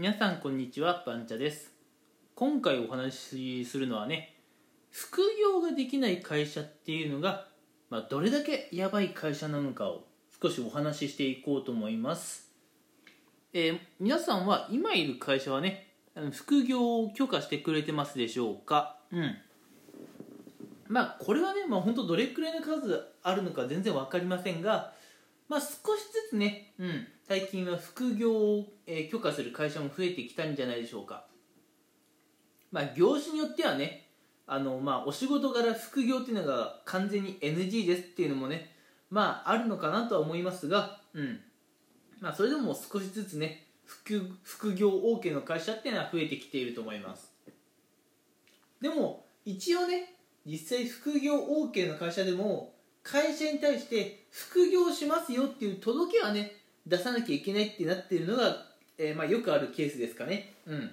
皆さんこんにちはバンチャです。今回お話しするのはね副業ができない会社っていうのが、まあ、どれだけやばい会社なのかを少しお話ししていこうと思います、えー皆さんは今いる会社はね副業を許可してくれてますでしょうか？うん。まあこれはね、まあ、本当どれくらいの数あるのか全然分かりませんがまあ、少しずつね、うん、最近は副業を、え許可する会社も増えてきたんじゃないでしょうか。まあ、業種によってはね、あのまあ、お仕事柄副業っていうのが完全に NG ですっていうのもね、まあ、あるのかなとは思いますが、うんまあ、それでも少しずつね副、副業 OK の会社っていうのは増えてきていると思います。でも、一応ね、実際副業 OK の会社でも、会社に対して副業しますよっていう届けはね出さなきゃいけないってなっているのが、えーまあ、よくあるケースですかね。うん。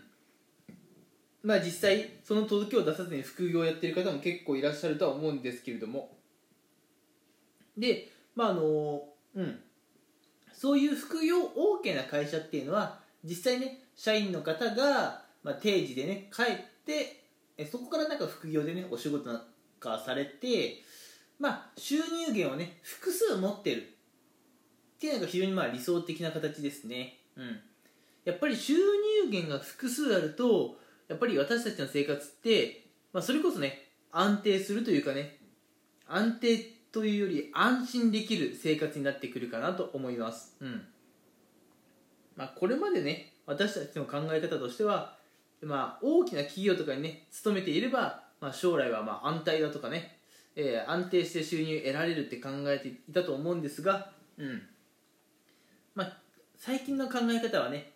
まあ実際その届けを出さずに副業をやってる方も結構いらっしゃるとは思うんですけれども。でまああのうん。そういう副業 OK な会社っていうのは実際ね社員の方が、まあ、定時でね帰ってえそこからなんか副業でねお仕事なんかされてまあ、収入源をね複数持ってるっていうのが非常にまあ理想的な形ですね、うん、やっぱり収入源が複数あるとやっぱり私たちの生活って、まあ、それこそね安定するというかね安定というより安心できる生活になってくるかなと思います、うん。まあ、これまでね私たちの考え方としては、まあ、大きな企業とかにね勤めていれば、まあ、将来はまあ安泰だとかねえー安定して収入得られるって考えていたと思うんですが、うん。まあ、最近の考え方はね、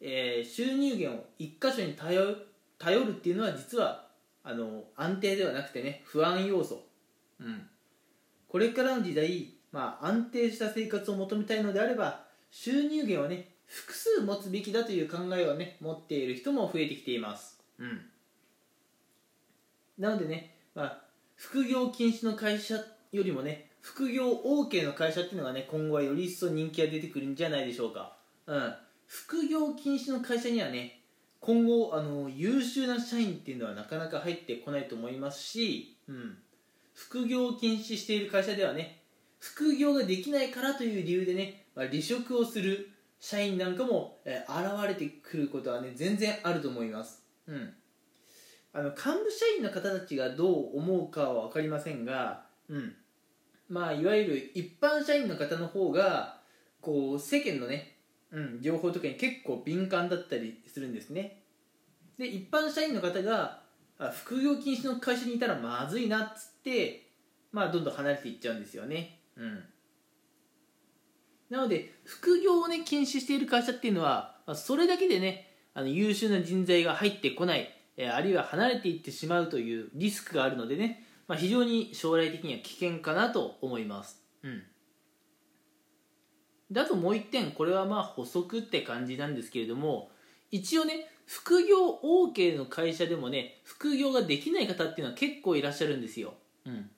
えー収入源を一箇所に頼る頼るっていうのは実はあの安定ではなくてね不安要素、うん、これからの時代、まあ、安定した生活を求めたいのであれば収入源はね複数持つべきだという考えをね持っている人も増えてきています、うん、なのでね、まあ、副業禁止の会社よりもね副業 OK の会社っていうのがね今後はより一層人気が出てくるんじゃないでしょうか、うん、副業禁止の会社にはね今後あの優秀な社員っていうのはなかなか入ってこないと思いますし、うん、副業を禁止している会社ではね副業ができないからという理由でね、まあ、離職をする社員なんかも、えー現れてくることはね全然あると思います、うん、あの幹部社員の方たちがどう思うかは分かりませんが、うん。まあ、いわゆる一般社員の方の方がこう世間のね、うん、情報とかに結構敏感だったりするんですね。で一般社員の方があ副業禁止の会社にいたらまずいなっつって、まあ、どんどん離れていっちゃうんですよね、うん、なので副業をね禁止している会社っていうのは、ま、それだけでねあの優秀な人材が入ってこないえあるいは離れていってしまうというリスクがあるのでね、まあ、非常に将来的には危険かなと思います。うん、であともう一点これはまあ補足って感じなんですけれども一応ね副業 OK の会社でもね副業ができない方っていうのは結構いらっしゃるんですよ。うん、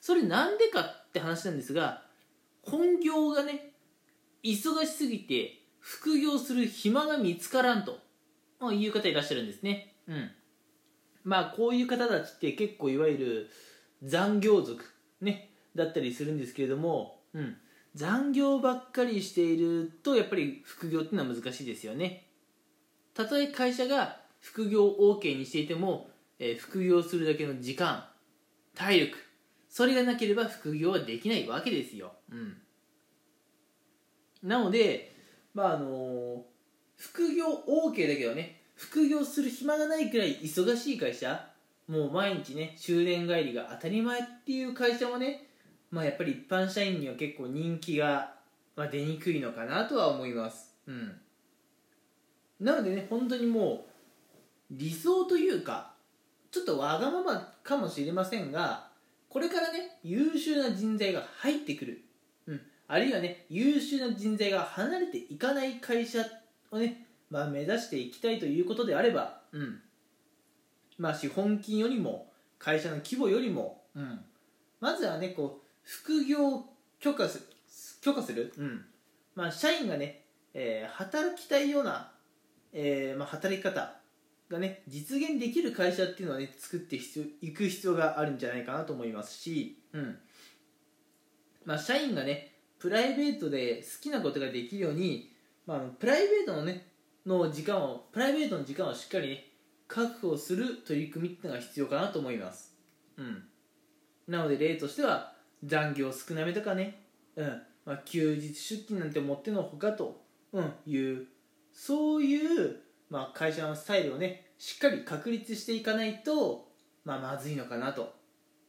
それなんでかって話なんですが本業がね忙しすぎて副業する暇が見つからんとまあいう方いらっしゃるんですね。うん、まあこういう方たちって結構いわゆる残業族ねだったりするんですけれども、うん、残業ばっかりしているとやっぱり副業っていうのは難しいですよね。たとえ会社が副業 OK にしていても、えー副業するだけの時間体力それがなければ副業はできないわけですよ、うん、なのでまああの副業 OK だけどね副業する暇がないくらい忙しい会社もう毎日ね終電帰りが当たり前っていう会社もねまあやっぱり一般社員には結構人気が、まあ、出にくいのかなとは思います。うん。なのでね本当にもう理想というかちょっとわがままかもしれませんがこれからね優秀な人材が入ってくる、うん、あるいはね優秀な人材が離れていかない会社をね、まあ、目指していきたいということであれば、うん。まあ、資本金よりも会社の規模よりも、うん、まずはねこう副業を許可す許可する、うん。まあ、社員がね、えー働きたいような、えーまあ、働き方がね実現できる会社っていうのはね作っていく必要があるんじゃないかなと思いますし、うん。まあ、社員がねプライベートで好きなことができるように、まあ、プライベートのねの時間をプライベートの時間をしっかりね確保する取り組みっていうのが必要かなと思います。うん。なので例としては残業少なめとかね、うん。まあ、休日出勤なんてもってのほかと、うん、いうそういう、まあ、会社のスタイルをねしっかり確立していかないと、まあ、まずいのかなと、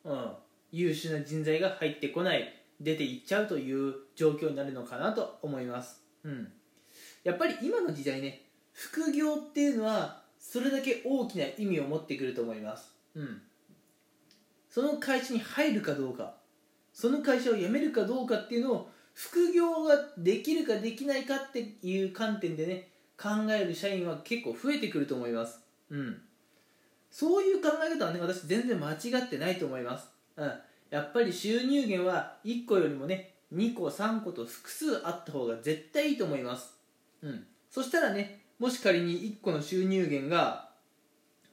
うん、優秀な人材が入ってこない出ていっちゃうという状況になるのかなと思います、うん、やっぱり今の時代ね副業っていうのはそれだけ大きな意味を持ってくると思います、うん、その会社に入るかどうかその会社を辞めるかどうかっていうのを副業ができるかできないかっていう観点でね考える社員は結構増えてくると思います。うん。そういう考え方はね私全然間違ってないと思います。うん。やっぱり収入源は1個よりもね2個3個と複数あった方が絶対いいと思いますうん。そしたらねもし仮に1個の収入源が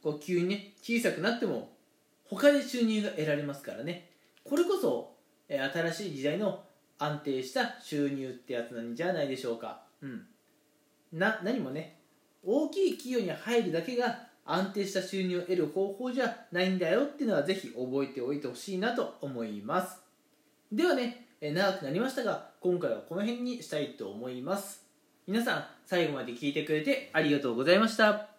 こう急にね小さくなっても他で収入が得られますからね。これこそえ新しい時代の安定した収入ってやつなんじゃないでしょうか。うん。な何もね大きい企業に入るだけが安定した収入を得る方法じゃないんだよっていうのはぜひ覚えておいてほしいなと思います。ではね長くなりましたが今回はこの辺にしたいと思います。皆さん最後まで聞いてくれてありがとうございました。